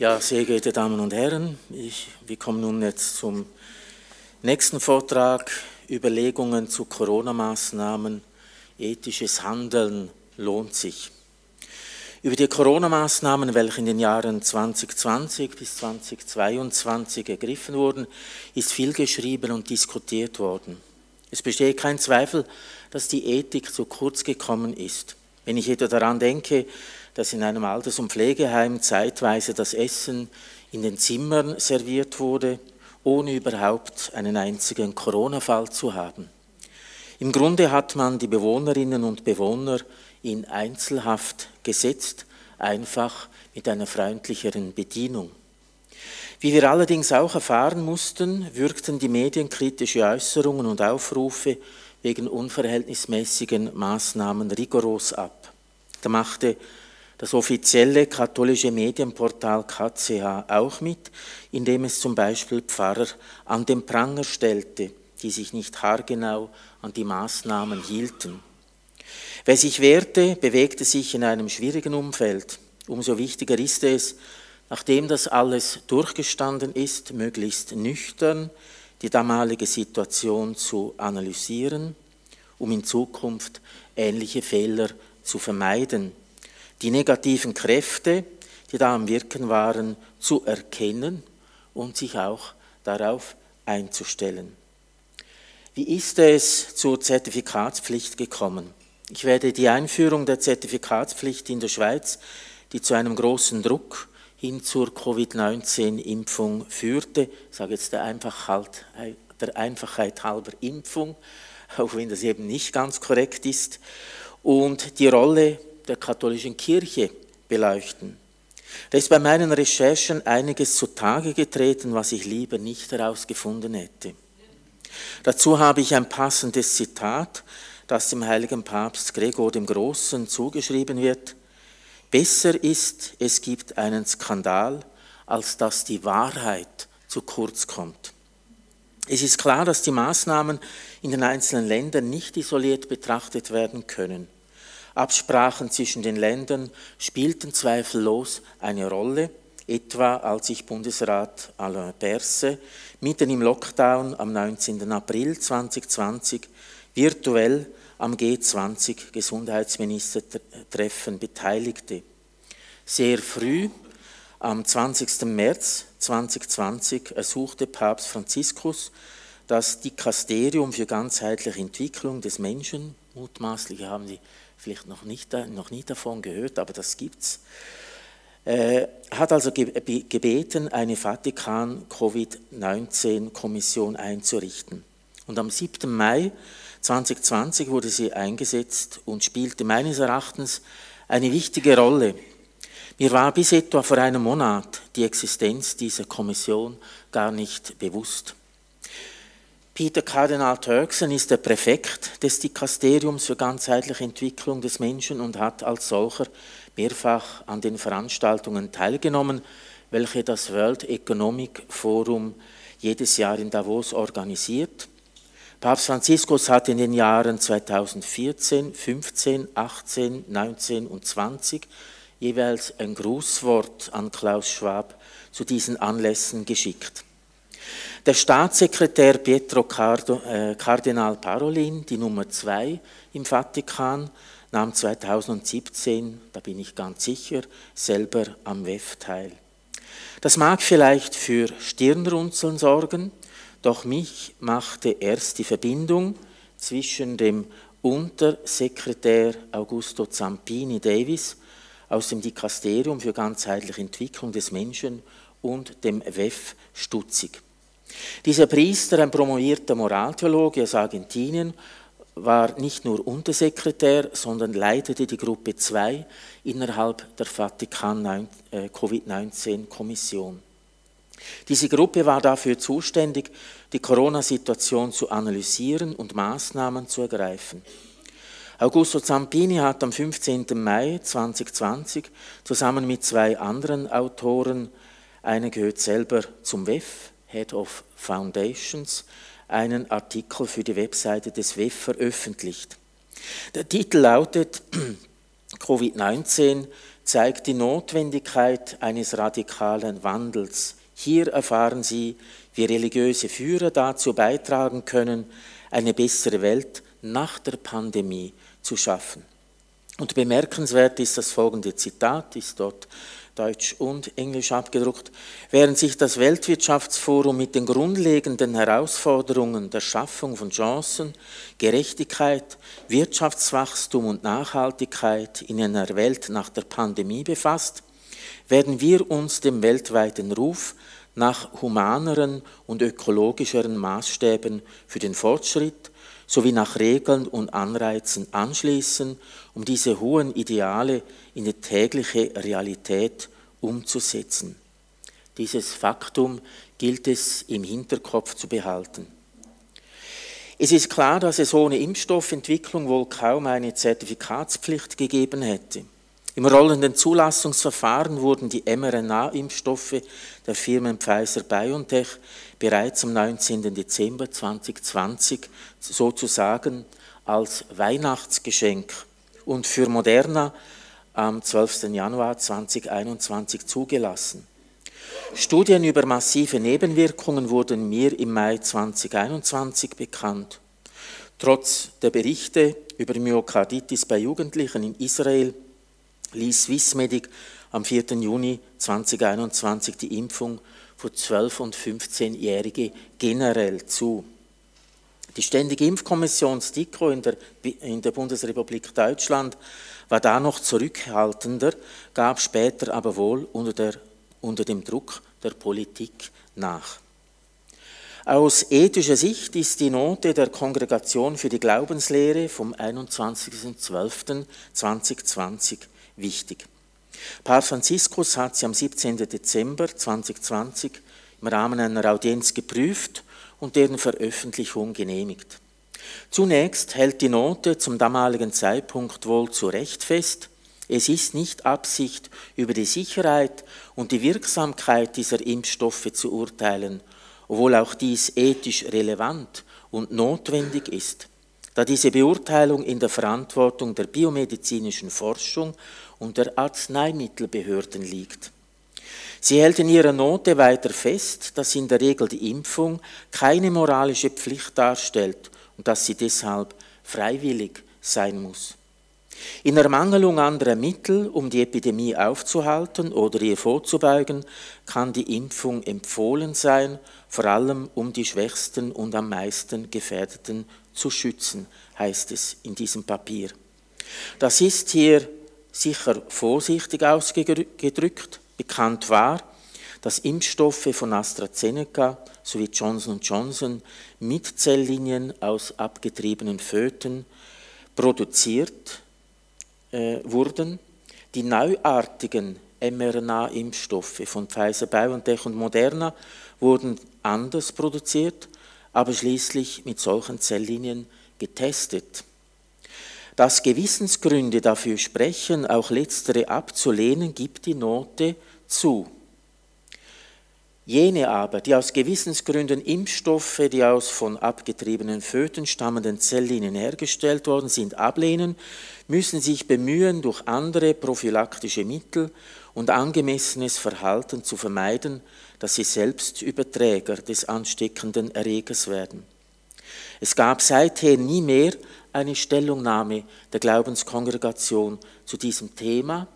Ja, sehr geehrte Damen und Herren, ich, wir kommen nun jetzt zum nächsten Vortrag, Überlegungen zu Corona-Maßnahmen, ethisches Handeln lohnt sich. Über die Corona-Maßnahmen, welche in den Jahren 2020 bis 2022 ergriffen wurden, ist viel geschrieben und diskutiert worden. Es besteht kein Zweifel, dass die Ethik zu kurz gekommen ist. Wenn ich etwa daran denke, dass in einem Alters- und Pflegeheim zeitweise das Essen in den Zimmern serviert wurde, ohne überhaupt einen einzigen Corona-Fall zu haben. Im Grunde hat man die Bewohnerinnen und Bewohner in Einzelhaft gesetzt, einfach mit einer freundlicheren Bedienung. Wie wir allerdings auch erfahren mussten, wirkten die medienkritische Äußerungen und Aufrufe wegen unverhältnismäßigen Maßnahmen rigoros ab. Da machte das offizielle katholische Medienportal KCH auch mit, indem es zum Beispiel Pfarrer an den Pranger stellte, die sich nicht haargenau an die Maßnahmen hielten. Wer sich wehrte, bewegte sich in einem schwierigen Umfeld. Umso wichtiger ist es, nachdem das alles durchgestanden ist, möglichst nüchtern die damalige Situation zu analysieren, um in Zukunft ähnliche Fehler zu vermeiden, die negativen Kräfte, die da am Wirken waren, zu erkennen und sich auch darauf einzustellen. Wie ist es zur Zertifikatspflicht gekommen? Ich werde die Einführung der Zertifikatspflicht in der Schweiz, die zu einem großen Druck hin zur Covid-19-Impfung führte, ich sage jetzt der Einfachheit, der Einfachheit halber Impfung, auch wenn das eben nicht ganz korrekt ist, und die Rolle der katholischen Kirche beleuchten. Da ist bei meinen Recherchen einiges zutage getreten, was ich lieber nicht herausgefunden hätte. Dazu habe ich ein passendes Zitat das dem heiligen Papst Gregor dem Großen zugeschrieben wird. Besser ist, es gibt einen Skandal, als dass die Wahrheit zu kurz kommt. Es ist klar, dass die Maßnahmen in den einzelnen Ländern nicht isoliert betrachtet werden können. Absprachen zwischen den Ländern spielten zweifellos eine Rolle, etwa als sich Bundesrat Alain Berse mitten im Lockdown am 19. April 2020 virtuell am G20-Gesundheitsministertreffen beteiligte. Sehr früh, am 20. März 2020, ersuchte Papst Franziskus das Dikasterium für ganzheitliche Entwicklung des Menschen, mutmaßlich haben Sie vielleicht noch, nicht, noch nie davon gehört, aber das gibt's, äh, hat also gebeten, eine Vatikan-Covid-19-Kommission einzurichten. Und am 7. Mai 2020 wurde sie eingesetzt und spielte meines Erachtens eine wichtige Rolle. Mir war bis etwa vor einem Monat die Existenz dieser Kommission gar nicht bewusst. Peter Kardinal Turkson ist der Präfekt des Dikasteriums für ganzheitliche Entwicklung des Menschen und hat als solcher mehrfach an den Veranstaltungen teilgenommen, welche das World Economic Forum jedes Jahr in Davos organisiert Papst Franziskus hat in den Jahren 2014, 15, 18, 19 und 20 jeweils ein Grußwort an Klaus Schwab zu diesen Anlässen geschickt. Der Staatssekretär Pietro äh, Kardinal Parolin, die Nummer zwei im Vatikan, nahm 2017, da bin ich ganz sicher, selber am WEF teil. Das mag vielleicht für Stirnrunzeln sorgen, doch mich machte erst die Verbindung zwischen dem Untersekretär Augusto Zampini Davis aus dem Dikasterium für ganzheitliche Entwicklung des Menschen und dem WEF stutzig. Dieser Priester, ein promovierter Moraltheologe aus Argentinien, war nicht nur Untersekretär, sondern leitete die Gruppe 2 innerhalb der Vatikan äh, Covid-19-Kommission. Diese Gruppe war dafür zuständig, die Corona-Situation zu analysieren und Maßnahmen zu ergreifen. Augusto Zampini hat am 15. Mai 2020 zusammen mit zwei anderen Autoren, einer gehört selber zum WEF, Head of Foundations, einen Artikel für die Webseite des WEF veröffentlicht. Der Titel lautet Covid-19 zeigt die Notwendigkeit eines radikalen Wandels. Hier erfahren Sie, wie religiöse Führer dazu beitragen können, eine bessere Welt nach der Pandemie zu schaffen. Und bemerkenswert ist das folgende Zitat, ist dort Deutsch und Englisch abgedruckt, während sich das Weltwirtschaftsforum mit den grundlegenden Herausforderungen der Schaffung von Chancen, Gerechtigkeit, Wirtschaftswachstum und Nachhaltigkeit in einer Welt nach der Pandemie befasst, werden wir uns dem weltweiten Ruf nach humaneren und ökologischeren Maßstäben für den Fortschritt sowie nach Regeln und Anreizen anschließen, um diese hohen Ideale in die tägliche Realität umzusetzen. Dieses Faktum gilt es im Hinterkopf zu behalten. Es ist klar, dass es ohne Impfstoffentwicklung wohl kaum eine Zertifikatspflicht gegeben hätte. Im rollenden Zulassungsverfahren wurden die mRNA-Impfstoffe der Firmen Pfizer BioNTech bereits am 19. Dezember 2020 sozusagen als Weihnachtsgeschenk und für Moderna am 12. Januar 2021 zugelassen. Studien über massive Nebenwirkungen wurden mir im Mai 2021 bekannt. Trotz der Berichte über Myokarditis bei Jugendlichen in Israel ließ Swissmedic am 4. Juni 2021 die Impfung für 12- und 15-Jährige generell zu. Die Ständige Impfkommission STIKO in der, in der Bundesrepublik Deutschland war da noch zurückhaltender, gab später aber wohl unter, der, unter dem Druck der Politik nach. Aus ethischer Sicht ist die Note der Kongregation für die Glaubenslehre vom 21.12.2020 wichtig. Papst Franziskus hat sie am 17. Dezember 2020 im Rahmen einer Audienz geprüft und deren Veröffentlichung genehmigt. Zunächst hält die Note zum damaligen Zeitpunkt wohl zu Recht fest, es ist nicht Absicht, über die Sicherheit und die Wirksamkeit dieser Impfstoffe zu urteilen, obwohl auch dies ethisch relevant und notwendig ist, da diese Beurteilung in der Verantwortung der biomedizinischen Forschung und der Arzneimittelbehörden liegt. Sie hält in ihrer Note weiter fest, dass in der Regel die Impfung keine moralische Pflicht darstellt und dass sie deshalb freiwillig sein muss. In Ermangelung anderer Mittel, um die Epidemie aufzuhalten oder ihr vorzubeugen, kann die Impfung empfohlen sein, vor allem um die Schwächsten und am meisten Gefährdeten zu schützen, heißt es in diesem Papier. Das ist hier sicher vorsichtig ausgedrückt, Bekannt war, dass Impfstoffe von AstraZeneca sowie Johnson Johnson mit Zelllinien aus abgetriebenen Föten produziert äh, wurden. Die neuartigen mRNA-Impfstoffe von Pfizer, BioNTech und Moderna wurden anders produziert, aber schließlich mit solchen Zelllinien getestet. Dass Gewissensgründe dafür sprechen, auch letztere abzulehnen, gibt die Note zu. Jene aber, die aus Gewissensgründen Impfstoffe, die aus von abgetriebenen Föten stammenden Zelllinien hergestellt worden sind, ablehnen, müssen sich bemühen, durch andere prophylaktische Mittel und angemessenes Verhalten zu vermeiden, dass sie selbst Überträger des ansteckenden Erregers werden. Es gab seither nie mehr eine Stellungnahme der Glaubenskongregation zu diesem Thema,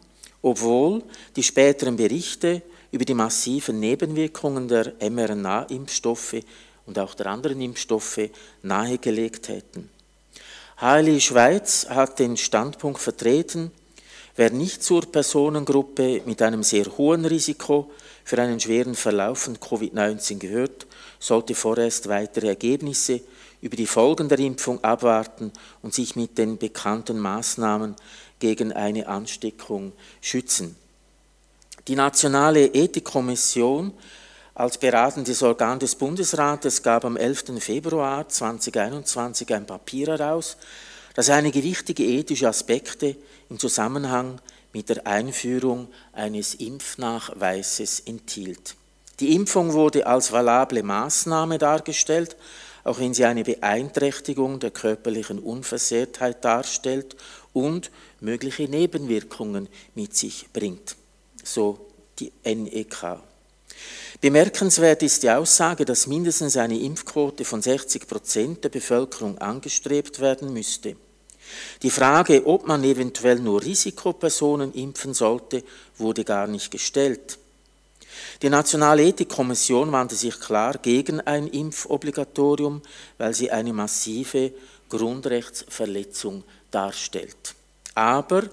obwohl die späteren Berichte über die massiven Nebenwirkungen der mRNA-Impfstoffe und auch der anderen Impfstoffe nahegelegt hätten. HLI Schweiz hat den Standpunkt vertreten, wer nicht zur Personengruppe mit einem sehr hohen Risiko für einen schweren Verlauf von Covid-19 gehört, sollte vorerst weitere Ergebnisse über die Folgen der Impfung abwarten und sich mit den bekannten Maßnahmen gegen eine Ansteckung schützen. Die Nationale Ethikkommission als beratendes Organ des Bundesrates gab am 11. Februar 2021 ein Papier heraus, das einige wichtige ethische Aspekte im Zusammenhang mit der Einführung eines Impfnachweises enthielt. Die Impfung wurde als valable Maßnahme dargestellt, auch wenn sie eine Beeinträchtigung der körperlichen Unversehrtheit darstellt und mögliche Nebenwirkungen mit sich bringt. So die NEK. Bemerkenswert ist die Aussage, dass mindestens eine Impfquote von 60 Prozent der Bevölkerung angestrebt werden müsste. Die Frage, ob man eventuell nur Risikopersonen impfen sollte, wurde gar nicht gestellt. Die Nationale Ethikkommission wandte sich klar gegen ein Impfobligatorium, weil sie eine massive Grundrechtsverletzung darstellt. Aber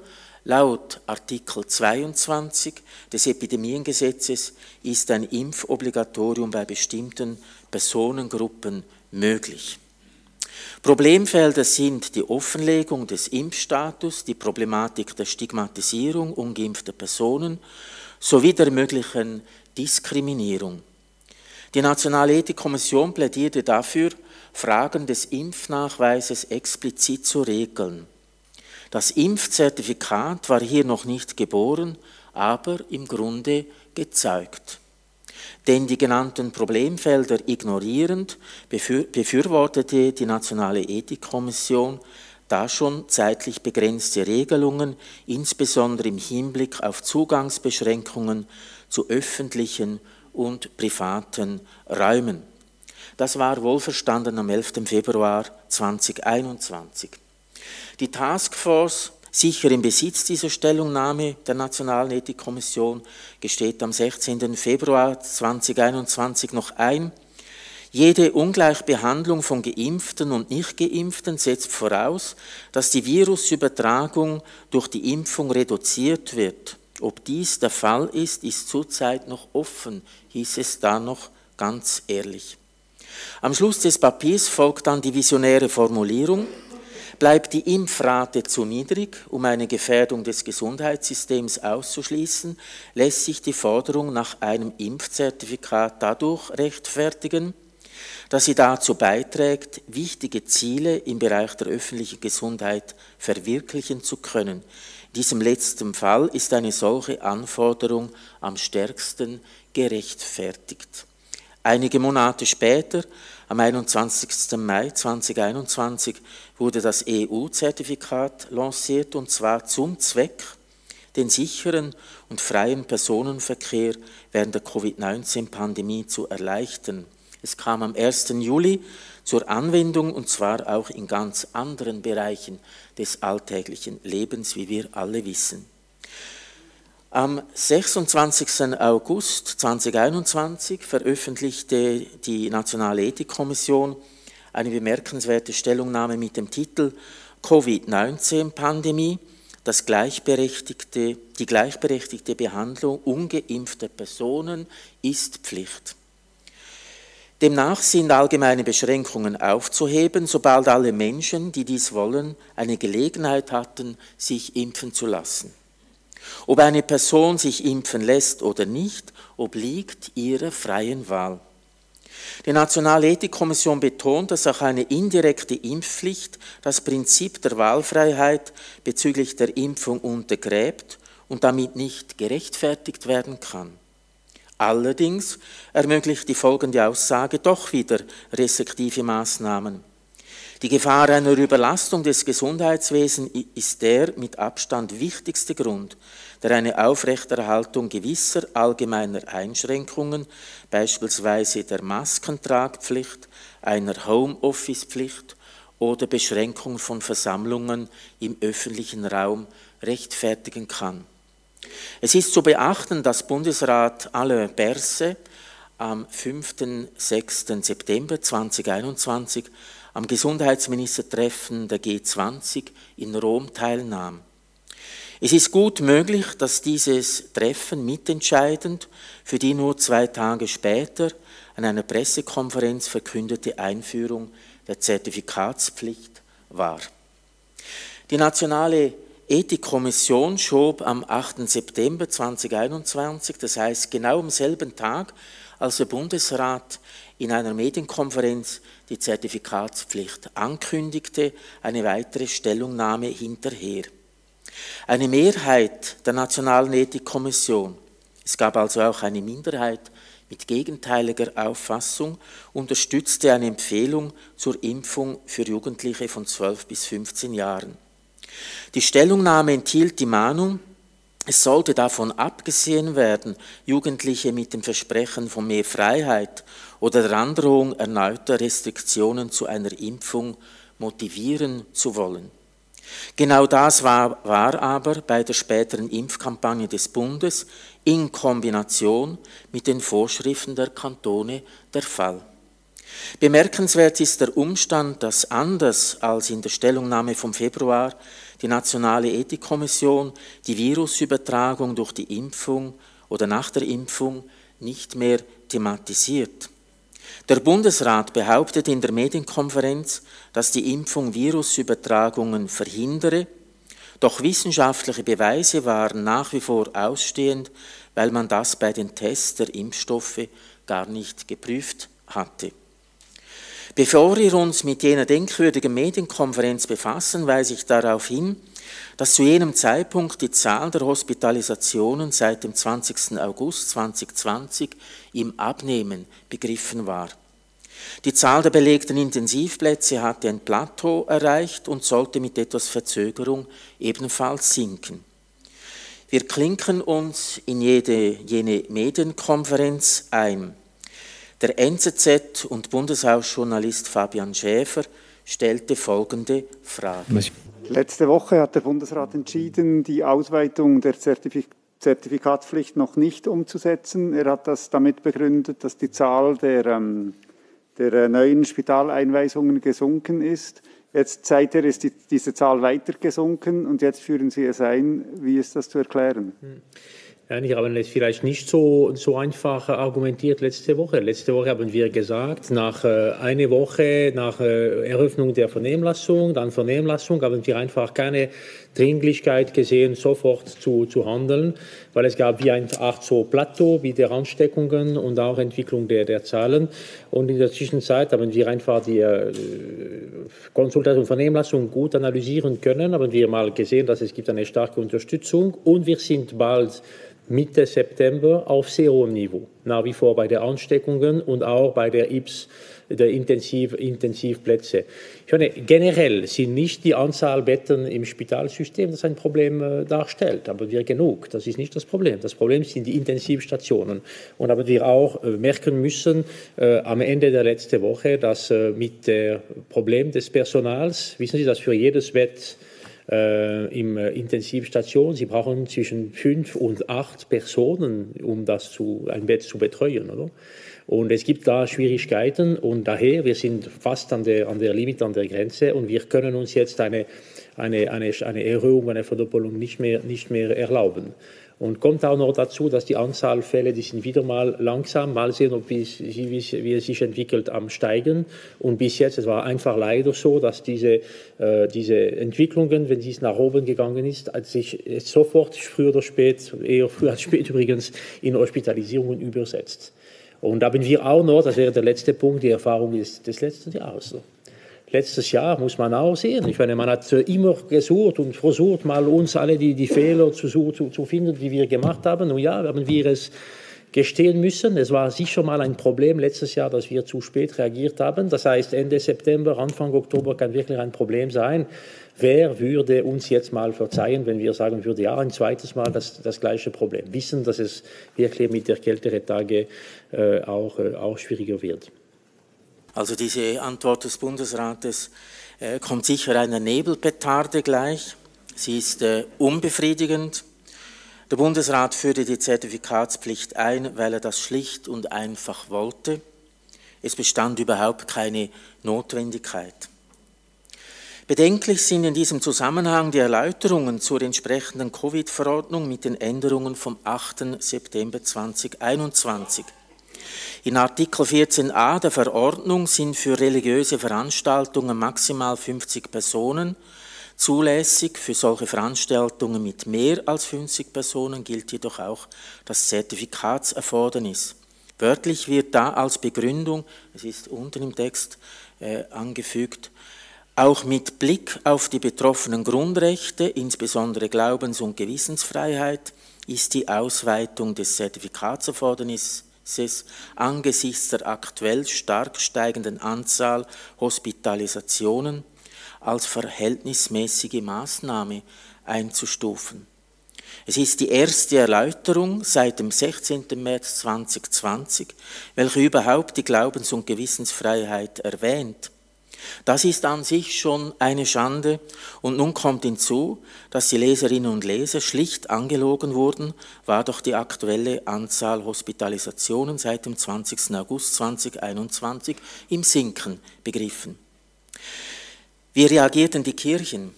laut Artikel 22 des Epidemiengesetzes ist ein Impfobligatorium bei bestimmten Personengruppen möglich. Problemfelder sind die Offenlegung des Impfstatus, die Problematik der Stigmatisierung ungeimpfter Personen sowie der möglichen Diskriminierung. Die Nationale Ethikkommission plädierte dafür, Fragen des Impfnachweises explizit zu regeln. Das Impfzertifikat war hier noch nicht geboren, aber im Grunde gezeugt. Denn die genannten Problemfelder ignorierend befürwortete die Nationale Ethikkommission da schon zeitlich begrenzte Regelungen, insbesondere im Hinblick auf Zugangsbeschränkungen zu öffentlichen und privaten Räumen. Das war wohlverstanden am 11. Februar 2021. Die Taskforce, sicher im Besitz dieser Stellungnahme der Nationalen Ethikkommission, gesteht am 16. Februar 2021 noch ein, jede Ungleichbehandlung von Geimpften und Nichtgeimpften setzt voraus, dass die Virusübertragung durch die Impfung reduziert wird. Ob dies der Fall ist, ist zurzeit noch offen, hieß es da noch ganz ehrlich. Am Schluss des Papiers folgt dann die visionäre Formulierung, bleibt die Impfrate zu niedrig, um eine Gefährdung des Gesundheitssystems auszuschließen, lässt sich die Forderung nach einem Impfzertifikat dadurch rechtfertigen, dass sie dazu beiträgt, wichtige Ziele im Bereich der öffentlichen Gesundheit verwirklichen zu können. In diesem letzten Fall ist eine solche Anforderung am stärksten gerechtfertigt. Einige Monate später, am 21. Mai 2021, wurde das EU-Zertifikat lanciert und zwar zum Zweck, den sicheren und freien Personenverkehr während der Covid-19-Pandemie zu erleichtern. Es kam am 1. Juli zur Anwendung und zwar auch in ganz anderen Bereichen des alltäglichen Lebens, wie wir alle wissen. Am 26. August 2021 veröffentlichte die Nationale Ethikkommission eine bemerkenswerte Stellungnahme mit dem Titel Covid-19-Pandemie, das gleichberechtigte, die gleichberechtigte Behandlung ungeimpfter Personen ist Pflicht. Demnach sind allgemeine Beschränkungen aufzuheben, sobald alle Menschen, die dies wollen, eine Gelegenheit hatten, sich impfen zu lassen. Ob eine Person sich impfen lässt oder nicht, obliegt ihrer freien Wahl. Die Nationale Ethikkommission betont, dass auch eine indirekte Impfpflicht das Prinzip der Wahlfreiheit bezüglich der Impfung untergräbt und damit nicht gerechtfertigt werden kann. Allerdings ermöglicht die folgende Aussage doch wieder restriktive Maßnahmen. Die Gefahr einer Überlastung des Gesundheitswesens ist der mit Abstand wichtigste Grund, der eine Aufrechterhaltung gewisser allgemeiner Einschränkungen, beispielsweise der Maskentragpflicht, einer Homeoffice-Pflicht oder Beschränkung von Versammlungen im öffentlichen Raum rechtfertigen kann. Es ist zu beachten, dass Bundesrat Alain Berse am 5. 6. September 2021 am Gesundheitsministertreffen der G20 in Rom teilnahm. Es ist gut möglich, dass dieses Treffen mitentscheidend für die nur zwei Tage später an einer Pressekonferenz verkündete Einführung der Zertifikatspflicht war. Die nationale Ethikkommission schob am 8. September 2021, das heißt genau am selben Tag, als der Bundesrat in einer Medienkonferenz die Zertifikatspflicht ankündigte, eine weitere Stellungnahme hinterher. Eine Mehrheit der Nationalen Ethikkommission, es gab also auch eine Minderheit mit gegenteiliger Auffassung, unterstützte eine Empfehlung zur Impfung für Jugendliche von 12 bis 15 Jahren. Die Stellungnahme enthielt die Mahnung, es sollte davon abgesehen werden, Jugendliche mit dem Versprechen von mehr Freiheit oder der Androhung erneuter Restriktionen zu einer Impfung motivieren zu wollen. Genau das war, war, aber bei der späteren Impfkampagne des Bundes in Kombination mit den Vorschriften der Kantone der Fall. Bemerkenswert ist der Umstand, dass anders als in der Stellungnahme vom Februar die Nationale Ethikkommission die Virusübertragung durch die Impfung oder nach der Impfung nicht mehr thematisiert. Der Bundesrat behauptet in der Medienkonferenz, dass die Impfung Virusübertragungen verhindere, doch wissenschaftliche Beweise waren nach wie vor ausstehend, weil man das bei den Tests der Impfstoffe gar nicht geprüft hatte. Bevor wir uns mit jener denkwürdigen Medienkonferenz befassen, weise ich darauf hin, dass zu jenem Zeitpunkt die Zahl der Hospitalisationen seit dem 20. August 2020 im Abnehmen begriffen war. Die Zahl der belegten Intensivplätze hatte ein Plateau erreicht und sollte mit etwas Verzögerung ebenfalls sinken. Wir klinken uns in jede, jene Medienkonferenz ein. Der NZZ- und Bundeshausjournalist Fabian Schäfer stellte folgende Frage. Letzte Woche hat der Bundesrat entschieden, die Ausweitung der Zertifik Zertifikatspflicht noch nicht umzusetzen. Er hat das damit begründet, dass die Zahl der, ähm, der äh, neuen Spitaleinweisungen gesunken ist. Jetzt seither ist die, diese Zahl weiter gesunken und jetzt führen Sie es ein. Wie ist das zu erklären? Hm. Einige haben es vielleicht nicht so, so einfach argumentiert letzte Woche. Letzte Woche haben wir gesagt, nach äh, einer Woche nach äh, Eröffnung der Vernehmlassung, dann Vernehmlassung, haben wir einfach keine Dringlichkeit gesehen, sofort zu, zu handeln, weil es gab wie eine Art so Plateau wie der Ansteckungen und auch Entwicklung der, der Zahlen. Und in der Zwischenzeit haben wir einfach die äh, Konsultation, Vernehmlassung gut analysieren können, haben wir mal gesehen, dass es gibt eine starke Unterstützung und wir sind bald Mitte September auf sehr hohem Niveau, nach wie vor bei den Ansteckungen und auch bei der IPS, der Intensiv, Intensivplätze. Ich meine, generell sind nicht die Anzahl Betten im Spitalsystem, das ein Problem äh, darstellt, aber wir genug, das ist nicht das Problem. Das Problem sind die Intensivstationen. Und aber wir auch äh, merken müssen äh, am Ende der letzten Woche, dass äh, mit dem Problem des Personals, wissen Sie, dass für jedes Bett äh, im äh, Intensivstation. Sie brauchen zwischen fünf und acht Personen, um das zu, ein Bett zu betreuen. Oder? Und es gibt da Schwierigkeiten und daher, wir sind fast an der, an der Limit, an der Grenze und wir können uns jetzt eine, eine, eine, eine Erhöhung, eine Verdoppelung nicht mehr, nicht mehr erlauben. Und kommt auch noch dazu, dass die Anzahl Fälle, die sind wieder mal langsam, mal sehen, ob wie, wie, wie es sich entwickelt, am Steigen. Und bis jetzt, es war einfach leider so, dass diese, äh, diese Entwicklungen, wenn dies nach oben gegangen ist, sich sofort früher oder spät, eher früher als spät übrigens, in Hospitalisierungen übersetzt. Und da haben wir auch noch, das wäre der letzte Punkt, die Erfahrung des, des letzten Jahres letztes Jahr muss man auch sehen. Ich meine, man hat äh, immer gesucht und versucht, mal uns alle die, die Fehler zu, zu, zu finden, die wir gemacht haben. Und ja, haben wir es gestehen müssen. Es war sicher mal ein Problem letztes Jahr, dass wir zu spät reagiert haben. Das heißt, Ende September, Anfang Oktober kann wirklich ein Problem sein. Wer würde uns jetzt mal verzeihen, wenn wir sagen würden, ja, ein zweites Mal das, das gleiche Problem? Wissen, dass es wirklich mit der kälteren Tage äh, auch, äh, auch schwieriger wird. Also diese Antwort des Bundesrates äh, kommt sicher einer Nebelpetarde gleich. Sie ist äh, unbefriedigend. Der Bundesrat führte die Zertifikatspflicht ein, weil er das schlicht und einfach wollte. Es bestand überhaupt keine Notwendigkeit. Bedenklich sind in diesem Zusammenhang die Erläuterungen zur entsprechenden Covid-Verordnung mit den Änderungen vom 8. September 2021. In Artikel 14a der Verordnung sind für religiöse Veranstaltungen maximal 50 Personen zulässig. Für solche Veranstaltungen mit mehr als 50 Personen gilt jedoch auch das Zertifikatserfordernis. Wörtlich wird da als Begründung, es ist unten im Text äh, angefügt, auch mit Blick auf die betroffenen Grundrechte, insbesondere Glaubens- und Gewissensfreiheit, ist die Ausweitung des Zertifikatserfordernisses angesichts der aktuell stark steigenden Anzahl Hospitalisationen als verhältnismäßige Maßnahme einzustufen. Es ist die erste Erläuterung seit dem 16. März 2020, welche überhaupt die Glaubens- und Gewissensfreiheit erwähnt. Das ist an sich schon eine Schande und nun kommt hinzu, dass die Leserinnen und Leser schlicht angelogen wurden, war doch die aktuelle Anzahl Hospitalisationen seit dem 20. August 2021 im Sinken begriffen. Wie reagierten die Kirchen?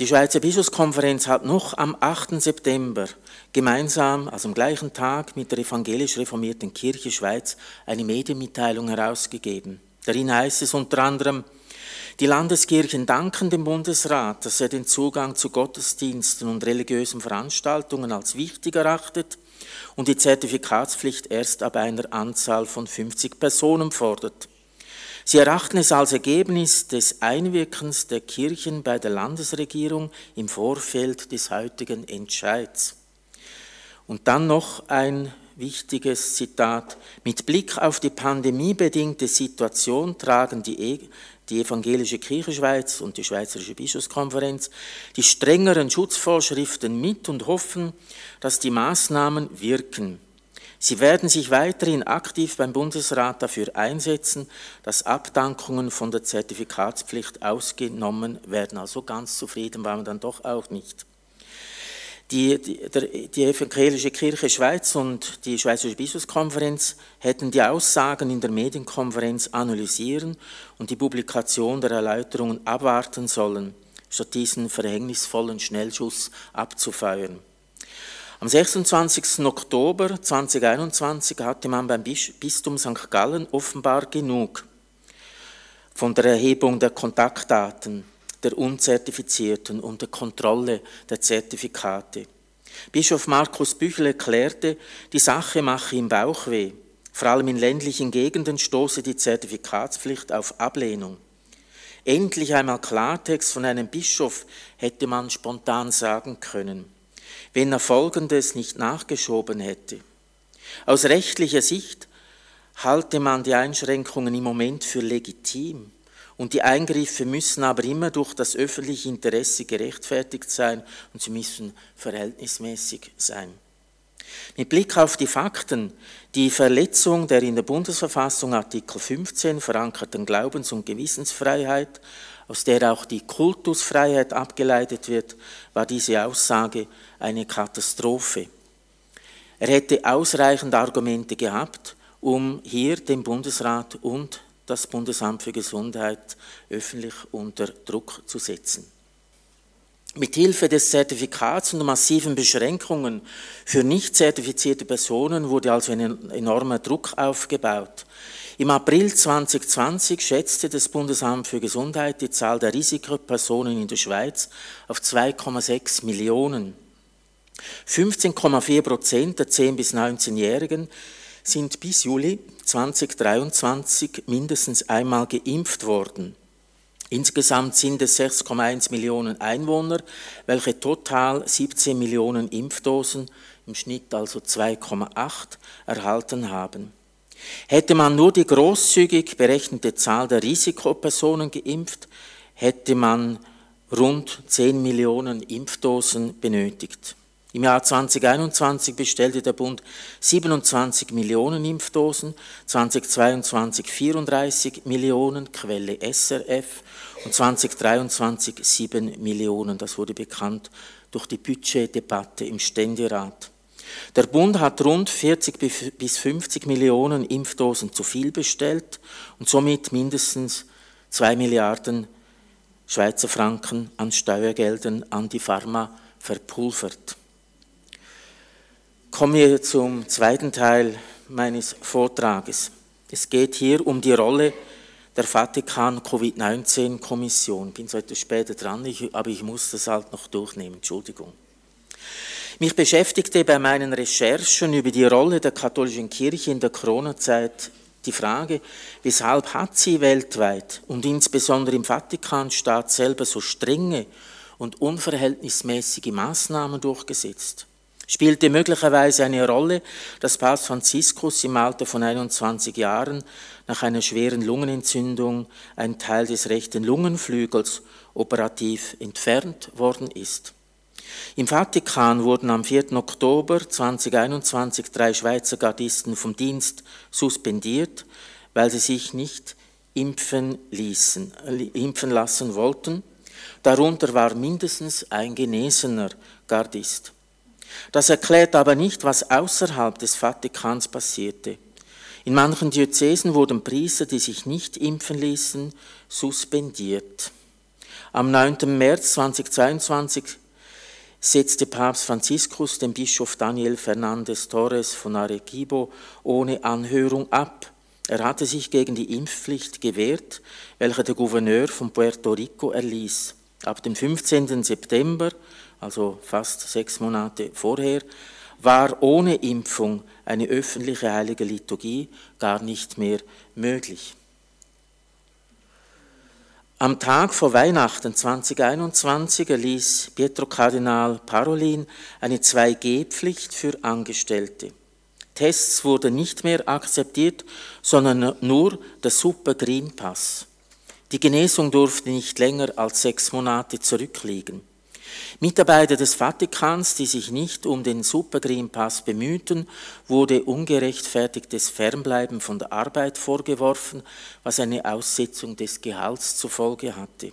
Die Schweizer Bischofskonferenz hat noch am 8. September gemeinsam, also am gleichen Tag, mit der evangelisch reformierten Kirche Schweiz eine Medienmitteilung herausgegeben. Darin heißt es unter anderem, die Landeskirchen danken dem Bundesrat, dass er den Zugang zu Gottesdiensten und religiösen Veranstaltungen als wichtig erachtet und die Zertifikatspflicht erst ab einer Anzahl von 50 Personen fordert. Sie erachten es als Ergebnis des Einwirkens der Kirchen bei der Landesregierung im Vorfeld des heutigen Entscheids. Und dann noch ein wichtiges Zitat. Mit Blick auf die pandemiebedingte Situation tragen die, e die Evangelische Kirche Schweiz und die Schweizerische Bischofskonferenz die strengeren Schutzvorschriften mit und hoffen, dass die Maßnahmen wirken. Sie werden sich weiterhin aktiv beim Bundesrat dafür einsetzen, dass Abdankungen von der Zertifikatspflicht ausgenommen werden. Also ganz zufrieden waren wir dann doch auch nicht. Die, die, die Evangelische Kirche Schweiz und die Schweizerische Bischofskonferenz hätten die Aussagen in der Medienkonferenz analysieren und die Publikation der Erläuterungen abwarten sollen, statt diesen verhängnisvollen Schnellschuss abzufeuern. Am 26. Oktober 2021 hatte man beim Bistum St. Gallen offenbar genug von der Erhebung der Kontaktdaten der Unzertifizierten und der Kontrolle der Zertifikate. Bischof Markus Büchel erklärte, die Sache mache ihm Bauchweh. Vor allem in ländlichen Gegenden stoße die Zertifikatspflicht auf Ablehnung. Endlich einmal Klartext von einem Bischof hätte man spontan sagen können wenn er Folgendes nicht nachgeschoben hätte. Aus rechtlicher Sicht halte man die Einschränkungen im Moment für legitim und die Eingriffe müssen aber immer durch das öffentliche Interesse gerechtfertigt sein und sie müssen verhältnismäßig sein. Mit Blick auf die Fakten, die Verletzung der in der Bundesverfassung Artikel 15 verankerten Glaubens- und Gewissensfreiheit, aus der auch die Kultusfreiheit abgeleitet wird, war diese Aussage eine Katastrophe. Er hätte ausreichend Argumente gehabt, um hier den Bundesrat und das Bundesamt für Gesundheit öffentlich unter Druck zu setzen. Mit Hilfe des Zertifikats und massiven Beschränkungen für nicht zertifizierte Personen wurde also ein enormer Druck aufgebaut. Im April 2020 schätzte das Bundesamt für Gesundheit die Zahl der Risikopersonen in der Schweiz auf 2,6 Millionen. 15,4 Prozent der 10- bis 19-Jährigen sind bis Juli 2023 mindestens einmal geimpft worden. Insgesamt sind es 6,1 Millionen Einwohner, welche total 17 Millionen Impfdosen, im Schnitt also 2,8, erhalten haben. Hätte man nur die großzügig berechnete Zahl der Risikopersonen geimpft, hätte man rund 10 Millionen Impfdosen benötigt. Im Jahr 2021 bestellte der Bund 27 Millionen Impfdosen, 2022 34 Millionen, Quelle SRF, und 2023 7 Millionen. Das wurde bekannt durch die Budgetdebatte im Ständerat. Der Bund hat rund 40 bis 50 Millionen Impfdosen zu viel bestellt und somit mindestens 2 Milliarden Schweizer Franken an Steuergeldern an die Pharma verpulvert. Kommen wir zum zweiten Teil meines Vortrages. Es geht hier um die Rolle der Vatikan Covid-19-Kommission. Ich bin etwas später dran, aber ich muss das halt noch durchnehmen, Entschuldigung. Mich beschäftigte bei meinen Recherchen über die Rolle der katholischen Kirche in der Corona-Zeit die Frage, weshalb hat sie weltweit und insbesondere im Vatikanstaat selber so strenge und unverhältnismäßige Maßnahmen durchgesetzt? Spielte möglicherweise eine Rolle, dass Papst Franziskus im Alter von 21 Jahren nach einer schweren Lungenentzündung ein Teil des rechten Lungenflügels operativ entfernt worden ist. Im Vatikan wurden am 4. Oktober 2021 drei Schweizer Gardisten vom Dienst suspendiert, weil sie sich nicht impfen, ließen, impfen lassen wollten. Darunter war mindestens ein genesener Gardist. Das erklärt aber nicht, was außerhalb des Vatikans passierte. In manchen Diözesen wurden Priester, die sich nicht impfen ließen, suspendiert. Am 9. März 2022 setzte Papst Franziskus den Bischof Daniel Fernandez Torres von Arequibo ohne Anhörung ab. Er hatte sich gegen die Impfpflicht gewehrt, welche der Gouverneur von Puerto Rico erließ. Ab dem 15. September, also fast sechs Monate vorher, war ohne Impfung eine öffentliche heilige Liturgie gar nicht mehr möglich. Am Tag vor Weihnachten 2021 erließ Pietro Kardinal Parolin eine 2G-Pflicht für Angestellte. Tests wurden nicht mehr akzeptiert, sondern nur der Super Green Pass. Die Genesung durfte nicht länger als sechs Monate zurückliegen. Mitarbeiter des Vatikans, die sich nicht um den Super Green Pass bemühten, wurde ungerechtfertigtes Fernbleiben von der Arbeit vorgeworfen, was eine Aussetzung des Gehalts zur Folge hatte.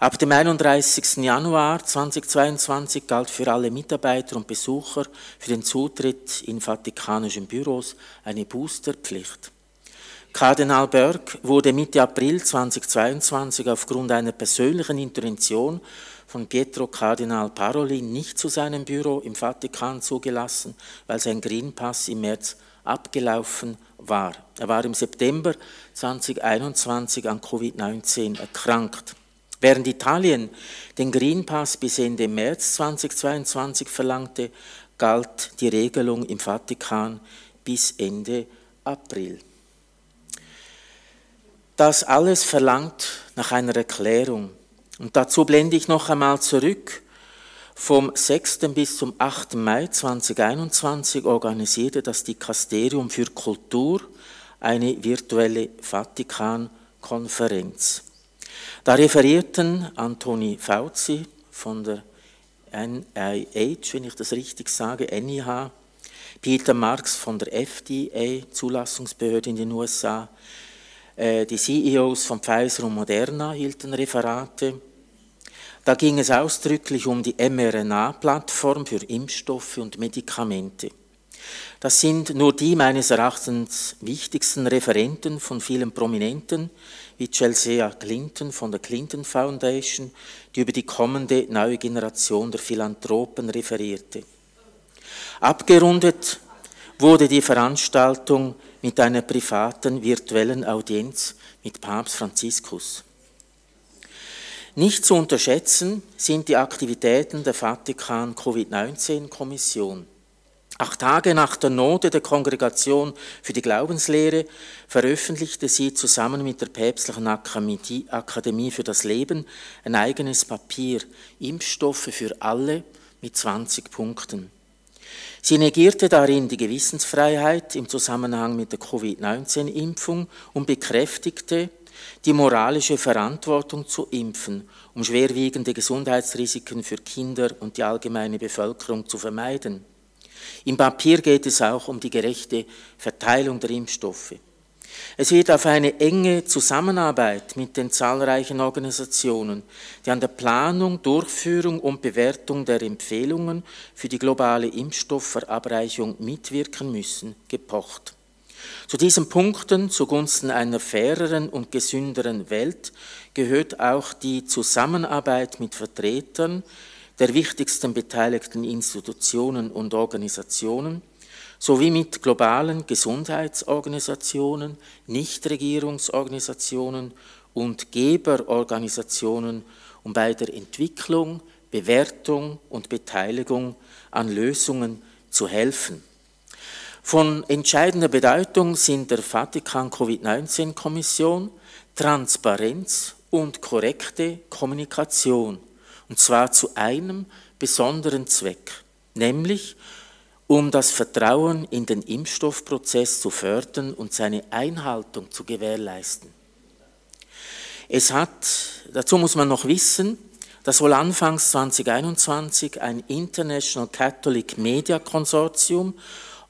Ab dem 31. Januar 2022 galt für alle Mitarbeiter und Besucher für den Zutritt in vatikanischen Büros eine Boosterpflicht. Kardinal Berg wurde Mitte April 2022 aufgrund einer persönlichen Intervention von Pietro Kardinal Parolin nicht zu seinem Büro im Vatikan zugelassen, weil sein Green Pass im März abgelaufen war. Er war im September 2021 an Covid-19 erkrankt. Während Italien den Green Pass bis Ende März 2022 verlangte, galt die Regelung im Vatikan bis Ende April. Das alles verlangt nach einer Erklärung. Und dazu blende ich noch einmal zurück. Vom 6. bis zum 8. Mai 2021 organisierte das Dikasterium für Kultur eine virtuelle Vatikan-Konferenz. Da referierten Antoni Fauci von der NIH, wenn ich das richtig sage, NIH, Peter Marx von der FDA, Zulassungsbehörde in den USA, die CEOs von Pfizer und Moderna hielten Referate. Da ging es ausdrücklich um die mRNA-Plattform für Impfstoffe und Medikamente. Das sind nur die meines Erachtens wichtigsten Referenten von vielen Prominenten, wie Chelsea Clinton von der Clinton Foundation, die über die kommende neue Generation der Philanthropen referierte. Abgerundet wurde die Veranstaltung mit einer privaten virtuellen Audienz mit Papst Franziskus. Nicht zu unterschätzen sind die Aktivitäten der Vatikan Covid-19-Kommission. Acht Tage nach der Note der Kongregation für die Glaubenslehre veröffentlichte sie zusammen mit der Päpstlichen Akademie für das Leben ein eigenes Papier, Impfstoffe für alle mit 20 Punkten. Sie negierte darin die Gewissensfreiheit im Zusammenhang mit der Covid-19-Impfung und bekräftigte die moralische Verantwortung zu impfen, um schwerwiegende Gesundheitsrisiken für Kinder und die allgemeine Bevölkerung zu vermeiden. Im Papier geht es auch um die gerechte Verteilung der Impfstoffe. Es wird auf eine enge Zusammenarbeit mit den zahlreichen Organisationen, die an der Planung, Durchführung und Bewertung der Empfehlungen für die globale Impfstoffverabreichung mitwirken müssen, gepocht. Zu diesen Punkten zugunsten einer faireren und gesünderen Welt gehört auch die Zusammenarbeit mit Vertretern der wichtigsten beteiligten Institutionen und Organisationen, sowie mit globalen Gesundheitsorganisationen, Nichtregierungsorganisationen und Geberorganisationen, um bei der Entwicklung, Bewertung und Beteiligung an Lösungen zu helfen. Von entscheidender Bedeutung sind der Vatikan Covid-19-Kommission Transparenz und korrekte Kommunikation, und zwar zu einem besonderen Zweck nämlich um das Vertrauen in den Impfstoffprozess zu fördern und seine Einhaltung zu gewährleisten. Es hat, dazu muss man noch wissen, dass wohl anfangs 2021 ein International Catholic Media Consortium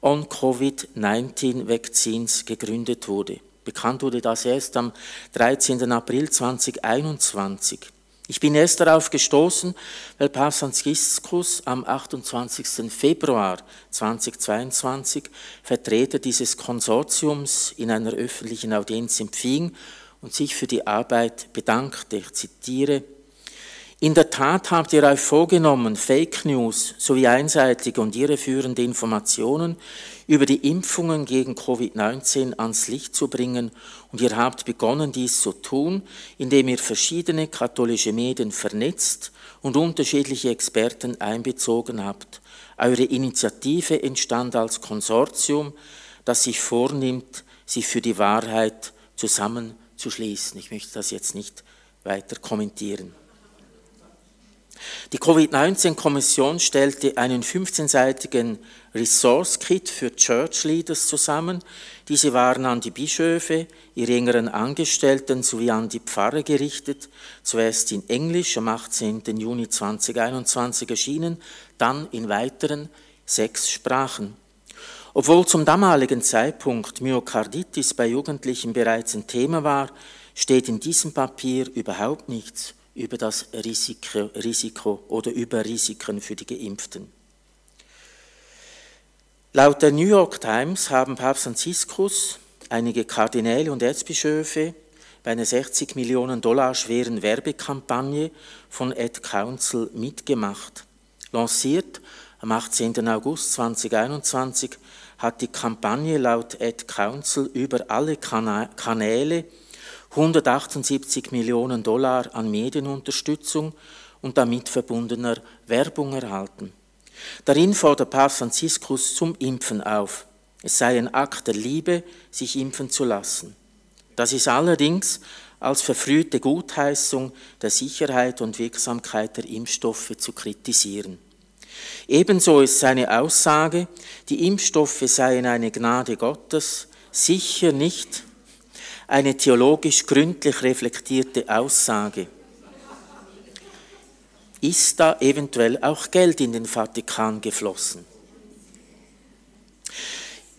on Covid-19 Vaccines gegründet wurde. Bekannt wurde das erst am 13. April 2021. Ich bin erst darauf gestoßen, weil Papst Franziskus am 28. Februar 2022 Vertreter dieses Konsortiums in einer öffentlichen Audienz empfing und sich für die Arbeit bedankte. Ich zitiere, in der Tat habt ihr euch vorgenommen, Fake News sowie einseitige und irreführende Informationen über die Impfungen gegen Covid-19 ans Licht zu bringen und ihr habt begonnen, dies zu tun, indem ihr verschiedene katholische Medien vernetzt und unterschiedliche Experten einbezogen habt. Eure Initiative entstand als Konsortium, das sich vornimmt, sich für die Wahrheit zusammenzuschließen. Ich möchte das jetzt nicht weiter kommentieren. Die Covid-19-Kommission stellte einen 15-seitigen Resource-Kit für Church Leaders zusammen. Diese waren an die Bischöfe, ihre engeren Angestellten sowie an die Pfarrer gerichtet, zuerst in Englisch am 18. Juni 2021 erschienen, dann in weiteren sechs Sprachen. Obwohl zum damaligen Zeitpunkt Myokarditis bei Jugendlichen bereits ein Thema war, steht in diesem Papier überhaupt nichts über das Risiko, Risiko oder über Risiken für die Geimpften. Laut der New York Times haben Papst Franziskus, einige Kardinäle und Erzbischöfe bei einer 60 Millionen Dollar schweren Werbekampagne von Ad Council mitgemacht. Lanciert am 18. August 2021 hat die Kampagne laut Ad Council über alle Kanäle 178 Millionen Dollar an Medienunterstützung und damit verbundener Werbung erhalten. Darin fordert Papst Franziskus zum Impfen auf. Es sei ein Akt der Liebe, sich impfen zu lassen. Das ist allerdings als verfrühte Gutheißung der Sicherheit und Wirksamkeit der Impfstoffe zu kritisieren. Ebenso ist seine Aussage, die Impfstoffe seien eine Gnade Gottes, sicher nicht eine theologisch gründlich reflektierte Aussage. Ist da eventuell auch Geld in den Vatikan geflossen?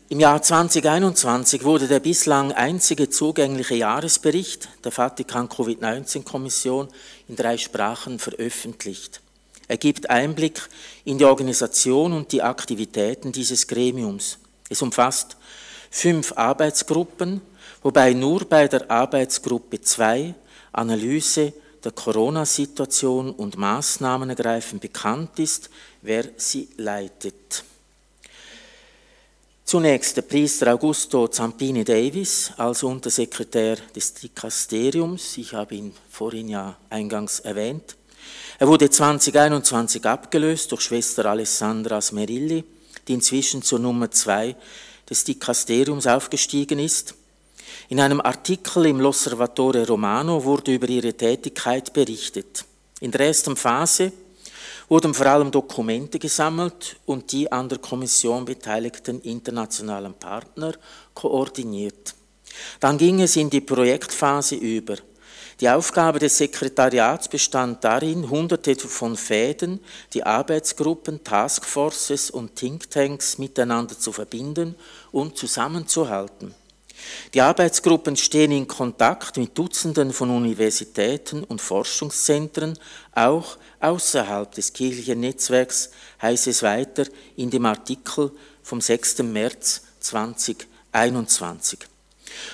Im Jahr 2021 wurde der bislang einzige zugängliche Jahresbericht der Vatikan Covid-19-Kommission in drei Sprachen veröffentlicht. Er gibt Einblick in die Organisation und die Aktivitäten dieses Gremiums. Es umfasst fünf Arbeitsgruppen, wobei nur bei der Arbeitsgruppe 2 Analyse der Corona-Situation und Maßnahmen ergreifen bekannt ist, wer sie leitet. Zunächst der Priester Augusto Zampini Davis als Untersekretär des Dikasteriums. Ich habe ihn vorhin ja eingangs erwähnt. Er wurde 2021 abgelöst durch Schwester Alessandra Smerilli, die inzwischen zur Nummer zwei des Dikasteriums aufgestiegen ist. In einem Artikel im L'Osservatore Romano wurde über ihre Tätigkeit berichtet. In der ersten Phase wurden vor allem Dokumente gesammelt und die an der Kommission beteiligten internationalen Partner koordiniert. Dann ging es in die Projektphase über. Die Aufgabe des Sekretariats bestand darin, hunderte von Fäden, die Arbeitsgruppen, Taskforces und Thinktanks miteinander zu verbinden und zusammenzuhalten. Die Arbeitsgruppen stehen in Kontakt mit Dutzenden von Universitäten und Forschungszentren, auch außerhalb des kirchlichen Netzwerks, heißt es weiter in dem Artikel vom 6. März 2021.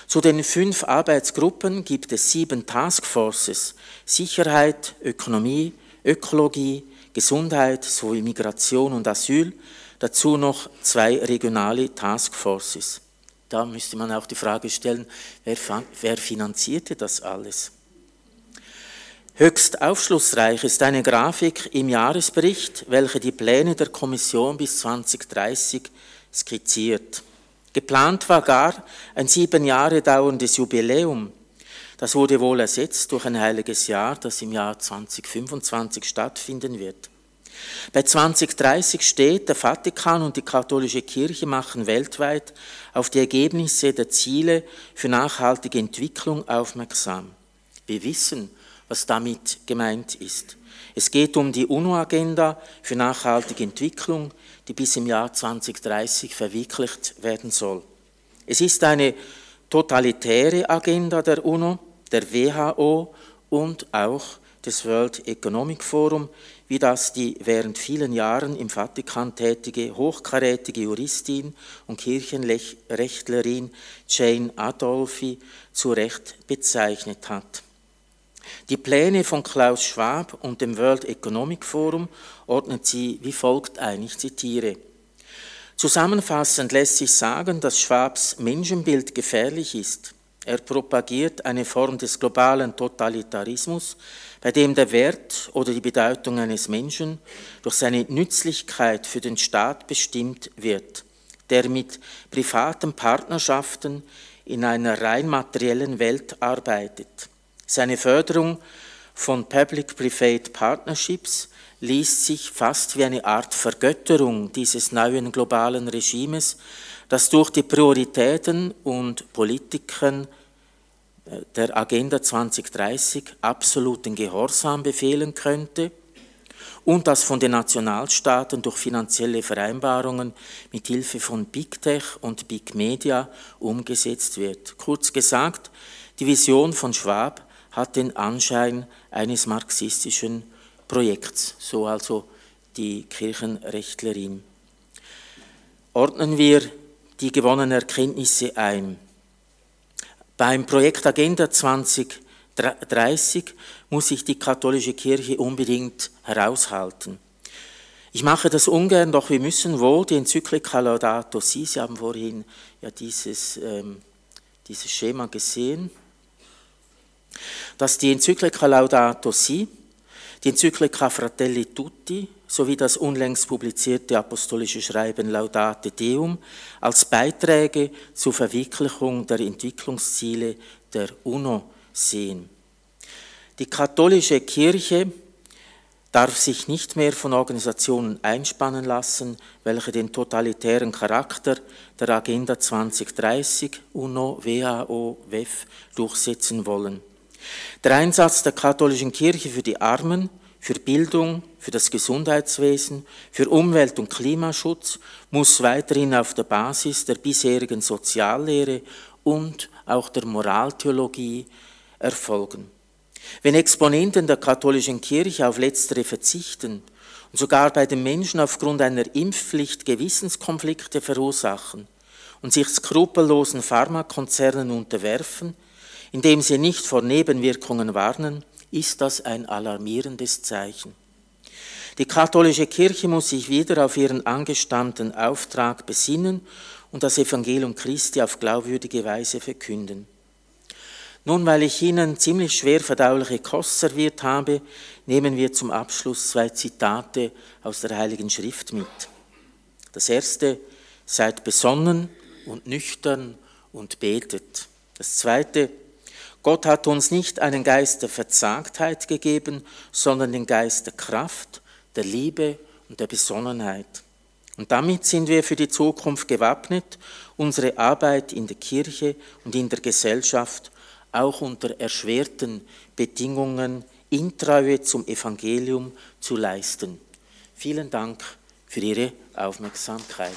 Zu den fünf Arbeitsgruppen gibt es sieben Taskforces Sicherheit, Ökonomie, Ökologie, Gesundheit sowie Migration und Asyl, dazu noch zwei regionale Taskforces. Da müsste man auch die Frage stellen, wer, wer finanzierte das alles? Höchst aufschlussreich ist eine Grafik im Jahresbericht, welche die Pläne der Kommission bis 2030 skizziert. Geplant war gar ein sieben Jahre dauerndes Jubiläum. Das wurde wohl ersetzt durch ein heiliges Jahr, das im Jahr 2025 stattfinden wird. Bei 2030 steht, der Vatikan und die katholische Kirche machen weltweit auf die Ergebnisse der Ziele für nachhaltige Entwicklung aufmerksam. Wir wissen, was damit gemeint ist. Es geht um die UNO-Agenda für nachhaltige Entwicklung, die bis im Jahr 2030 verwirklicht werden soll. Es ist eine totalitäre Agenda der UNO, der WHO und auch des World Economic Forum, wie das die während vielen Jahren im Vatikan tätige hochkarätige Juristin und Kirchenrechtlerin Jane Adolfi zu Recht bezeichnet hat. Die Pläne von Klaus Schwab und dem World Economic Forum ordnet sie wie folgt ein, ich zitiere. Zusammenfassend lässt sich sagen, dass Schwabs Menschenbild gefährlich ist. Er propagiert eine Form des globalen Totalitarismus, bei dem der Wert oder die Bedeutung eines Menschen durch seine Nützlichkeit für den Staat bestimmt wird, der mit privaten Partnerschaften in einer rein materiellen Welt arbeitet. Seine Förderung von Public-Private Partnerships liest sich fast wie eine Art Vergötterung dieses neuen globalen Regimes, das durch die Prioritäten und Politiken der Agenda 2030 absoluten Gehorsam befehlen könnte und das von den Nationalstaaten durch finanzielle Vereinbarungen mit Hilfe von Big Tech und Big Media umgesetzt wird. Kurz gesagt, die Vision von Schwab hat den Anschein eines marxistischen Projekts, so also die Kirchenrechtlerin. Ordnen wir die gewonnenen Erkenntnisse ein. Beim Projekt Agenda 2030 muss sich die katholische Kirche unbedingt heraushalten. Ich mache das ungern, doch wir müssen wohl die Enzyklika Laudato Si, Sie haben vorhin ja dieses, ähm, dieses Schema gesehen, dass die Enzyklika Laudato Si, die Enzyklika Fratelli Tutti sowie das unlängst publizierte apostolische Schreiben Laudate Deum als Beiträge zur Verwirklichung der Entwicklungsziele der UNO sehen. Die katholische Kirche darf sich nicht mehr von Organisationen einspannen lassen, welche den totalitären Charakter der Agenda 2030 UNO, WHO, WEF durchsetzen wollen. Der Einsatz der katholischen Kirche für die Armen, für Bildung, für das Gesundheitswesen, für Umwelt- und Klimaschutz muss weiterhin auf der Basis der bisherigen Soziallehre und auch der Moraltheologie erfolgen. Wenn Exponenten der katholischen Kirche auf letztere verzichten und sogar bei den Menschen aufgrund einer Impfpflicht Gewissenskonflikte verursachen und sich skrupellosen Pharmakonzernen unterwerfen, indem sie nicht vor Nebenwirkungen warnen, ist das ein alarmierendes Zeichen. Die katholische Kirche muss sich wieder auf ihren angestammten Auftrag besinnen und das Evangelium Christi auf glaubwürdige Weise verkünden. Nun, weil ich Ihnen ziemlich schwer verdauliche Kost serviert habe, nehmen wir zum Abschluss zwei Zitate aus der Heiligen Schrift mit. Das erste, seid besonnen und nüchtern und betet. Das zweite, Gott hat uns nicht einen Geist der Verzagtheit gegeben, sondern den Geist der Kraft, der Liebe und der Besonnenheit. Und damit sind wir für die Zukunft gewappnet, unsere Arbeit in der Kirche und in der Gesellschaft auch unter erschwerten Bedingungen in Treue zum Evangelium zu leisten. Vielen Dank für Ihre Aufmerksamkeit.